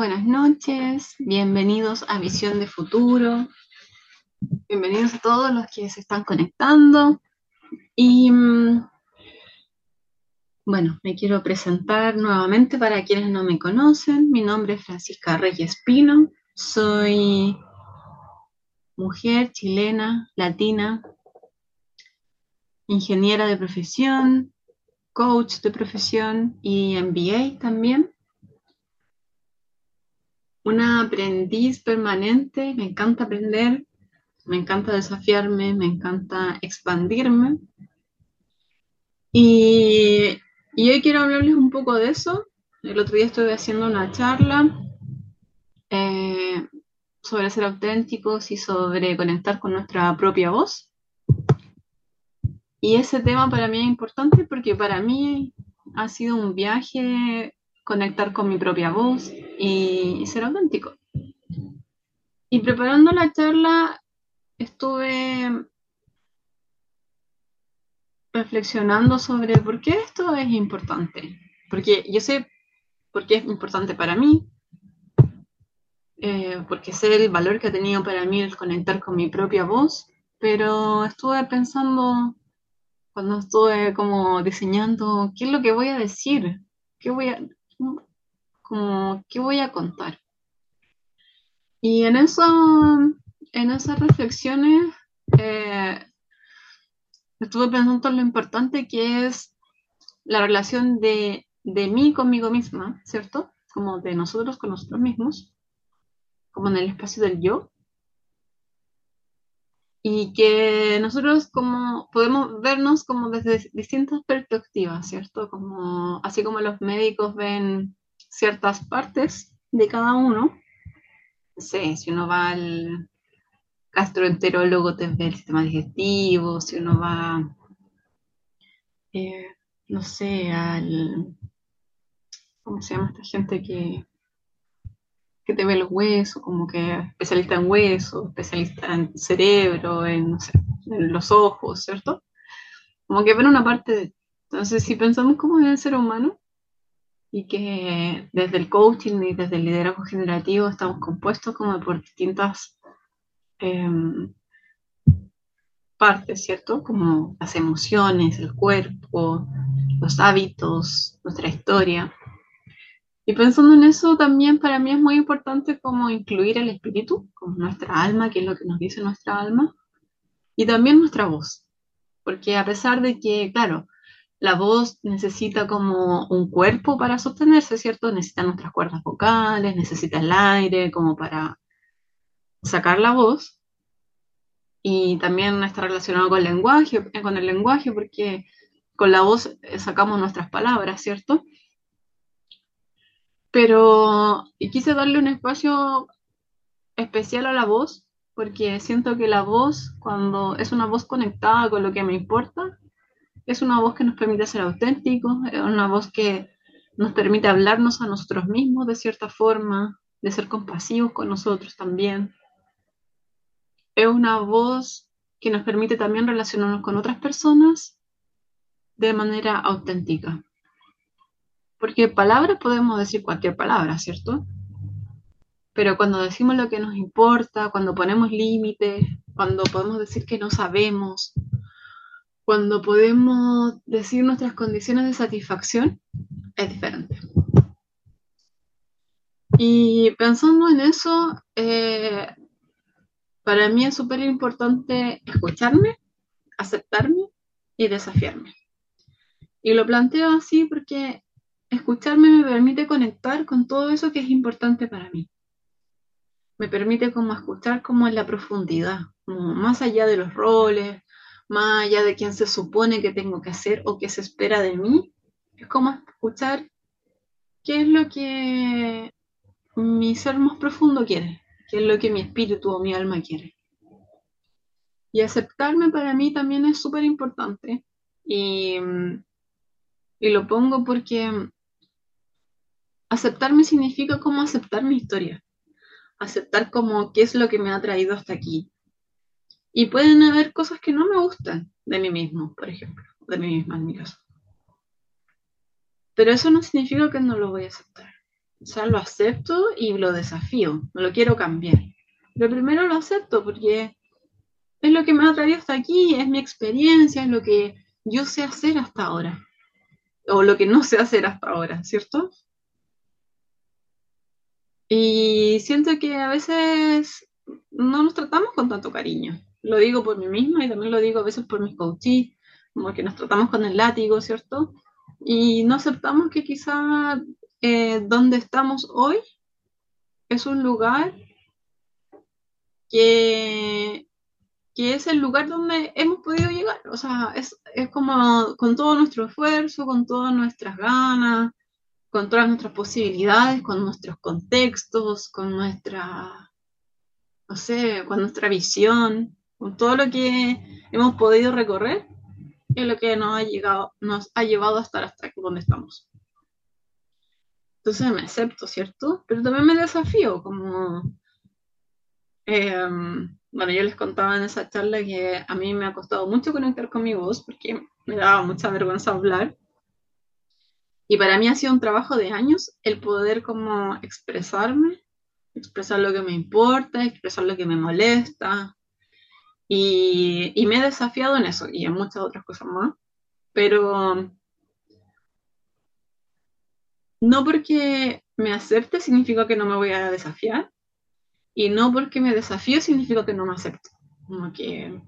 buenas noches. Bienvenidos a Visión de Futuro. Bienvenidos a todos los que se están conectando. Y mm, bueno, me quiero presentar nuevamente para quienes no me conocen. Mi nombre es Francisca Reyes Pino. Soy mujer chilena, latina, ingeniera de profesión, coach de profesión y MBA también una aprendiz permanente, me encanta aprender, me encanta desafiarme, me encanta expandirme. Y, hoy quiero hablarles un poco de eso. El otro día estuve haciendo una charla eh, sobre ser auténticos y sobre conectar con nuestra propia voz. Y ese tema para mí es importante porque para mí ha sido un viaje conectar con mi propia voz y ser auténtico. Y preparando la charla estuve reflexionando sobre por qué esto es importante. Porque yo sé por qué es importante para mí, eh, porque sé el valor que ha tenido para mí el conectar con mi propia voz, pero estuve pensando cuando estuve como diseñando qué es lo que voy a decir, qué voy a, como, ¿qué voy a contar? Y en eso, en esas reflexiones, eh, estuve pensando en lo importante que es la relación de, de mí conmigo misma, ¿cierto? Como de nosotros con nosotros mismos, como en el espacio del yo, y que nosotros como podemos vernos como desde distintas perspectivas, ¿cierto? Como así como los médicos ven ciertas partes de cada uno. No sé, si uno va al gastroenterólogo te ve el sistema digestivo, si uno va eh, no sé, al ¿cómo se llama esta gente que que te ve los huesos, como que especialista en huesos, especialista en cerebro, en, los ojos, ¿cierto? Como que ven una parte de... Entonces, si pensamos como en el ser humano y que desde el coaching y desde el liderazgo generativo estamos compuestos como por distintas em, partes, ¿cierto? Como las emociones, el cuerpo, los hábitos, nuestra historia. Y pensando en eso, también para mí es muy importante como incluir el espíritu, como nuestra alma, que es lo que nos dice nuestra alma, y también nuestra voz. Porque a pesar de que, claro, la voz necesita como un cuerpo para sostenerse, ¿cierto? Necesita nuestras cuerdas vocales, necesita el aire como para sacar la voz. Y también está relacionado con el lenguaje, con el lenguaje, porque con la voz sacamos nuestras palabras, ¿cierto? pero quise darle un espacio especial a la voz, porque siento que la voz, cuando es una voz conectada con lo que me importa, es una voz que nos permite ser auténticos, es una voz que nos permite hablarnos a nosotros mismos de cierta forma, de ser compasivos con nosotros también. Es una voz que nos permite también relacionarnos con otras personas de manera auténtica. Porque palabras podemos decir cualquier palabra, ¿cierto? Pero cuando decimos lo que nos importa, cuando ponemos límites, cuando podemos decir que no sabemos, cuando podemos decir nuestras condiciones de satisfacción, es diferente. Y pensando en eso, eh, para mí es súper importante escucharme, aceptarme y desafiarme. Y lo planteo así porque escucharme me permite conectar con todo eso que es importante para mí. Me permite como escuchar como en la profundidad, más allá de los roles, más allá de quién se supone que tengo que hacer o qué se espera de mí. Es como escuchar qué es lo que mi ser más profundo quiere, qué es lo que mi espíritu o mi alma quiere. Y aceptarme para mí también es súper importante. Y, y, lo pongo porque aceptarme significa como aceptar mi historia, aceptar como qué es lo que me ha traído hasta aquí. Y pueden haber cosas que no me gustan de mí mismo, por ejemplo, de mí misma en mi. Pero eso no significa que no lo voy a aceptar. O sea, lo acepto y lo desafío, no lo quiero cambiar. Pero primero lo acepto porque es lo que me ha traído hasta aquí, es mi experiencia, es lo que yo sé hacer hasta ahora. O lo que no sé hacer hasta ahora, ¿cierto? Y siento que a veces no nos tratamos con tanto cariño. Lo digo por mí misma y también lo digo a veces por mis coaches, como que nos tratamos con el látigo, ¿cierto? Y no aceptamos que quizá eh, donde estamos hoy es un lugar que, que, es el lugar donde hemos podido llegar. O sea, es, es como con todo nuestro esfuerzo, con todas nuestras ganas, con todas nuestras posibilidades, con nuestros contextos, con nuestra, no sé, con nuestra visión, con todo lo que hemos podido recorrer, es lo que nos ha, llegado, nos ha llevado a estar hasta donde estamos. Entonces me acepto, ¿cierto? Pero también me desafío, como... Em, bueno, yo les contaba en esa charla que a mí me ha costado mucho conectar con mi voz porque me daba mucha vergüenza hablar. Y para mí ha sido un trabajo de años el poder como expresarme, expresar lo que me importa, expresar lo que me molesta. Y, y me he desafiado en eso y en muchas otras cosas más. Pero no porque me acepte significa que no me voy a desafiar. Y no porque me desafío significa que no me acepto. Como que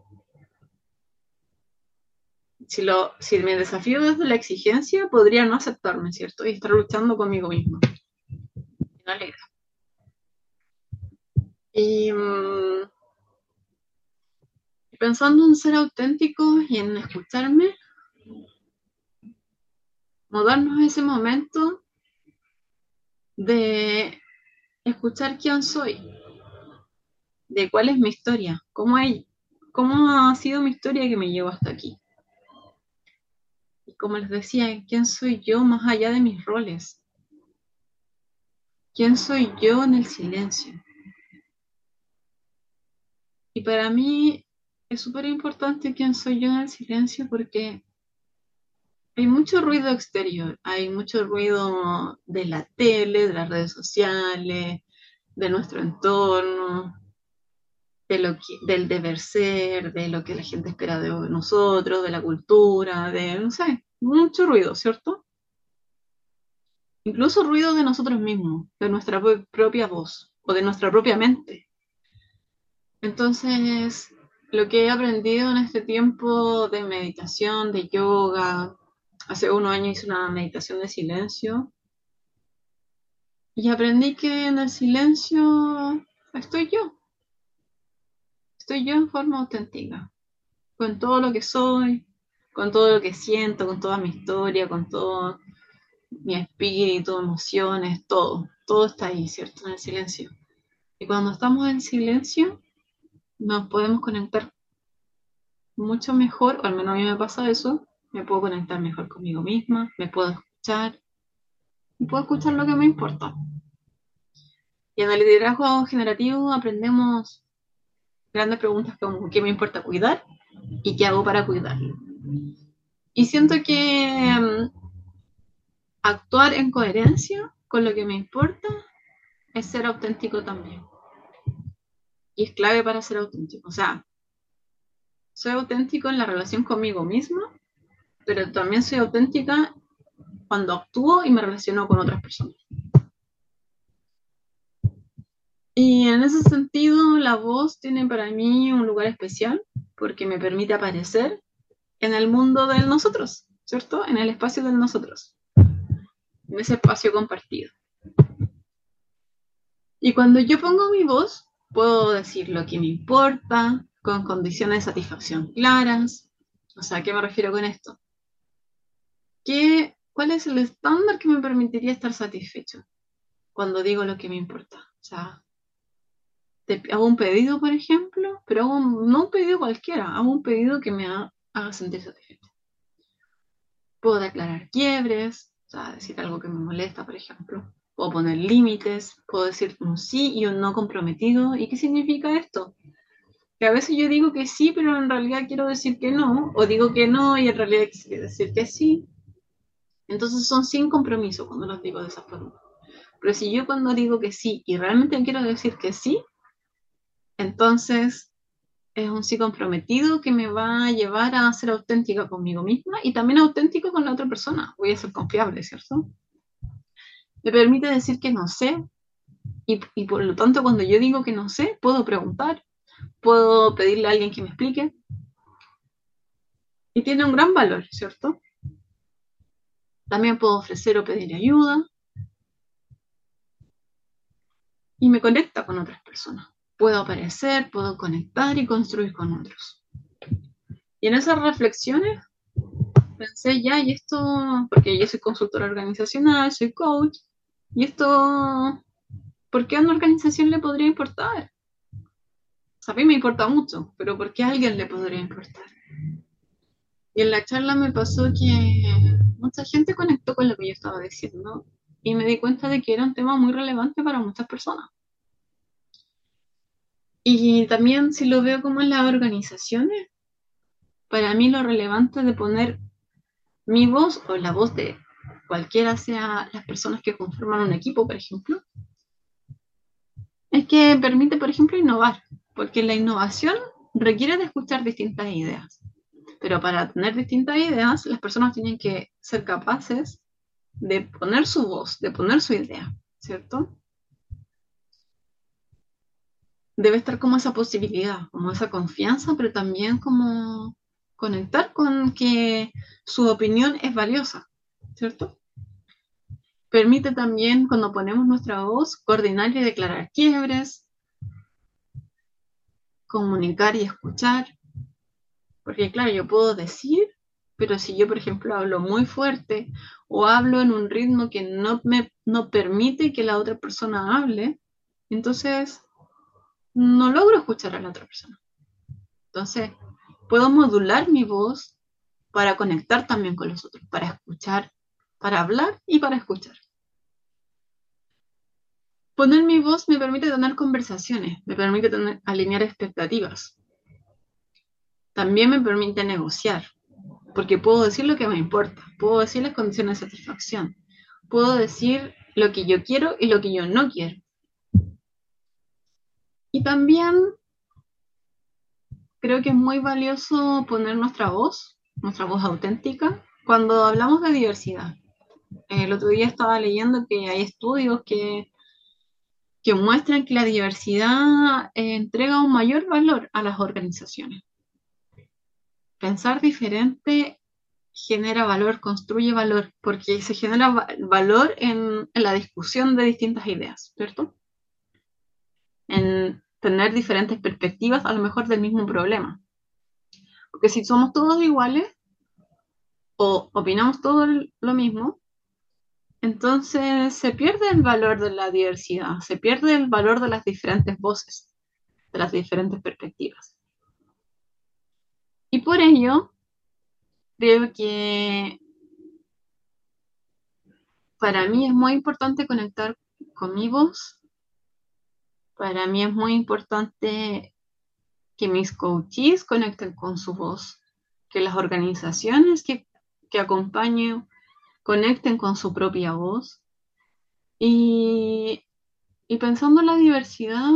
si, lo, si me desafío desde la exigencia, podría no aceptarme, ¿cierto? Y estar luchando conmigo mismo. Me alegra. Y mm, pensando en ser auténtico y en escucharme, mudarnos a ese momento de escuchar quién soy, de cuál es mi historia, cómo, ha sido mi historia que me llevó hasta aquí como les decía, ¿quién soy yo más allá de mis roles? ¿Quién soy yo en el silencio? Y para mí es súper importante quién soy yo en el silencio porque hay mucho ruido exterior, hay mucho ruido de la tele, de las redes sociales, de nuestro entorno, de lo del deber ser, de lo que la gente espera de nosotros, de la cultura, de, no sé, mucho ruido, ¿cierto? Incluso ruido de nosotros mismos, de nuestra propia voz o de nuestra propia mente. Entonces, lo que he aprendido en este tiempo de meditación, de yoga, hace unos años hice una meditación de silencio y aprendí que en el silencio estoy yo. Estoy yo en forma auténtica, con todo lo que soy, con todo lo que siento, con toda mi historia, con todo mi espíritu, emociones, todo, todo está ahí, ¿cierto? En el silencio. Y cuando estamos en silencio, nos podemos conectar mucho mejor, o al menos a mí me pasa eso, me puedo conectar mejor conmigo misma, me puedo escuchar, y puedo escuchar lo que me importa. Y en el liderazgo generativo aprendemos grandes preguntas como ¿qué me importa cuidar? ¿Y qué hago para cuidarlo? Y siento que mm, actuar en coherencia con lo que me importa es ser auténtico también. Y es clave para ser auténtico. O sea, soy auténtico en la relación conmigo mismo, pero también soy auténtica cuando actúo y me relaciono con otras personas. Y en ese sentido, la voz tiene para mí un lugar especial porque me permite aparecer en el mundo de nosotros, ¿cierto? En el espacio de nosotros, en ese espacio compartido. Y cuando yo pongo mi voz, puedo decir lo que me importa, con condiciones de satisfacción claras. O sea, ¿a qué me refiero con esto? ¿Qué, ¿Cuál es el estándar que me permitiría estar satisfecho cuando digo lo que me importa? O sea, hago un pedido, por ejemplo, pero no un pedido cualquiera, hago un pedido que me, haga sentir satisfecho. Puedo declarar quiebres, o sea, decir algo que me molesta, por ejemplo. Puedo poner límites, puedo decir un sí y un no comprometido. ¿Y qué significa esto? Que a veces yo digo que sí, pero en realidad quiero decir que no, o digo que no y en realidad quiero decir que sí. Entonces son sin compromiso cuando los digo de esa forma. Pero si yo cuando digo que sí y realmente quiero decir que sí, entonces es un sí comprometido que me va a llevar a ser auténtica conmigo misma y también auténtico con la otra persona. Voy a ser confiable, ¿cierto? Me permite decir que no sé y, y por lo tanto cuando yo digo que no sé, puedo preguntar, puedo pedirle a alguien que me explique. Y tiene un gran valor, ¿cierto? También puedo ofrecer o pedir ayuda. Y me conecta con otras personas puedo aparecer, puedo conectar y construir con otros. Y en esas reflexiones pensé ya, y esto, porque yo soy consultora organizacional, soy coach, y esto, ¿por qué a una organización le podría importar? a mí me importa mucho, pero ¿por qué a alguien le podría importar? Y en la charla me pasó que mucha gente conectó con lo que yo estaba diciendo y me di cuenta de que era un tema muy relevante para muchas personas. Y también si lo veo como en las organizaciones, para mí lo relevante de poner mi voz o la voz de cualquiera sea las personas que conforman un equipo, por ejemplo, es que permite, por ejemplo, innovar, porque la innovación requiere de escuchar distintas ideas. Pero para tener distintas ideas, las personas tienen que ser capaces de poner su voz, de poner su idea, ¿cierto? debe estar como esa posibilidad, como esa confianza, pero también como conectar con que su opinión es valiosa, ¿cierto? Permite también, cuando ponemos nuestra voz, coordinar y declarar quiebres, comunicar y escuchar. Porque claro, yo puedo decir, pero si yo, por ejemplo, hablo muy fuerte o hablo en un ritmo que no me no permite que la otra persona hable, entonces no logro escuchar a la otra persona. Entonces, puedo modular mi voz para conectar también con los otros, para escuchar, para hablar y para escuchar. Poner mi voz me permite tener conversaciones, me permite alinear expectativas. También me permite negociar, porque puedo decir lo que me importa, puedo decir las condiciones de satisfacción, puedo decir lo que yo quiero y lo que yo no quiero. Y también creo que es muy valioso poner nuestra voz, nuestra voz auténtica, cuando hablamos de diversidad. El otro día estaba leyendo que hay estudios que, que muestran que la diversidad eh, entrega un mayor valor a las organizaciones. Pensar diferente genera valor, construye valor, porque se genera valor en, en la discusión de distintas ideas, ¿cierto? en tener diferentes perspectivas a lo mejor del mismo problema. Porque si somos todos iguales o opinamos todo lo mismo, entonces se pierde el valor de la diversidad, se pierde el valor de las diferentes voces, de las diferentes perspectivas. Y por ello, creo que para mí es muy importante conectar con mi voz para mí es muy importante que mis coaches conecten con su voz, que las organizaciones que, que acompaño conecten con su propia voz. Y, pensando en la diversidad,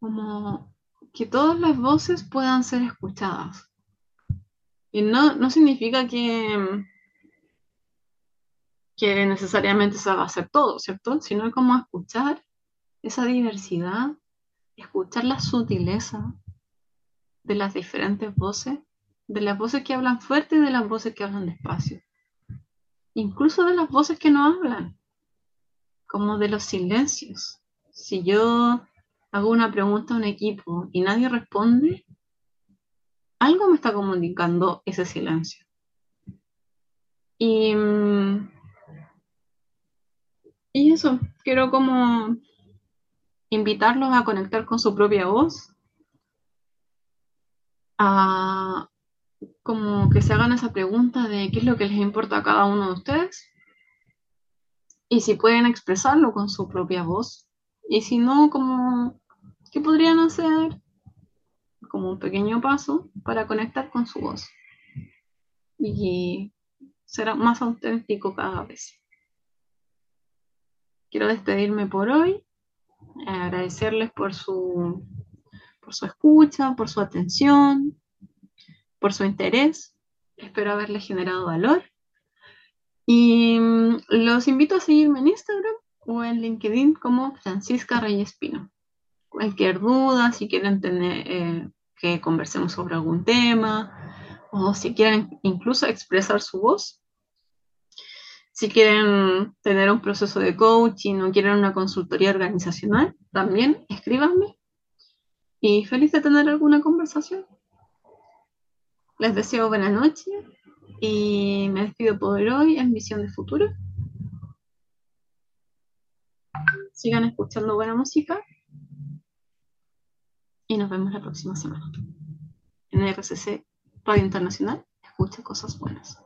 como que todas las voces puedan ser escuchadas. Y no, no significa que, que necesariamente se va a hacer todo, ¿cierto? Sino como escuchar esa diversidad, escuchar la sutileza de las diferentes voces, de las voces que hablan fuerte y de las voces que hablan despacio, incluso de las voces que no hablan, como de los silencios. Si yo hago una pregunta a un equipo y nadie responde, algo me está comunicando ese silencio. Y, y eso, quiero como invitarlos a conectar con su propia voz, a como que se hagan esa pregunta de qué es lo que les importa a cada uno de ustedes. Y si pueden expresarlo con su propia voz. Y si no, como qué podrían hacer como un pequeño paso para conectar con su voz. Y ser más auténtico cada vez. quiero despedirme por hoy, agradecerles por su, por su escucha, por su atención, por su interés. Espero haberles generado valor. Y mm, los invito a seguirme en Instagram o en LinkedIn como Francisca Reyes Pino. Cualquier duda, si quieren tener, eh, que conversemos sobre algún tema o si quieren incluso expresar su voz, si quieren tener un proceso de coaching o quieren una consultoría organizacional, también escríbanme. Y feliz de tener alguna conversación. Les deseo buena noche y me despido por hoy en Visión de Futuro. Sigan escuchando buena música y nos vemos la próxima semana. En RCC Radio Internacional, escucha cosas buenas.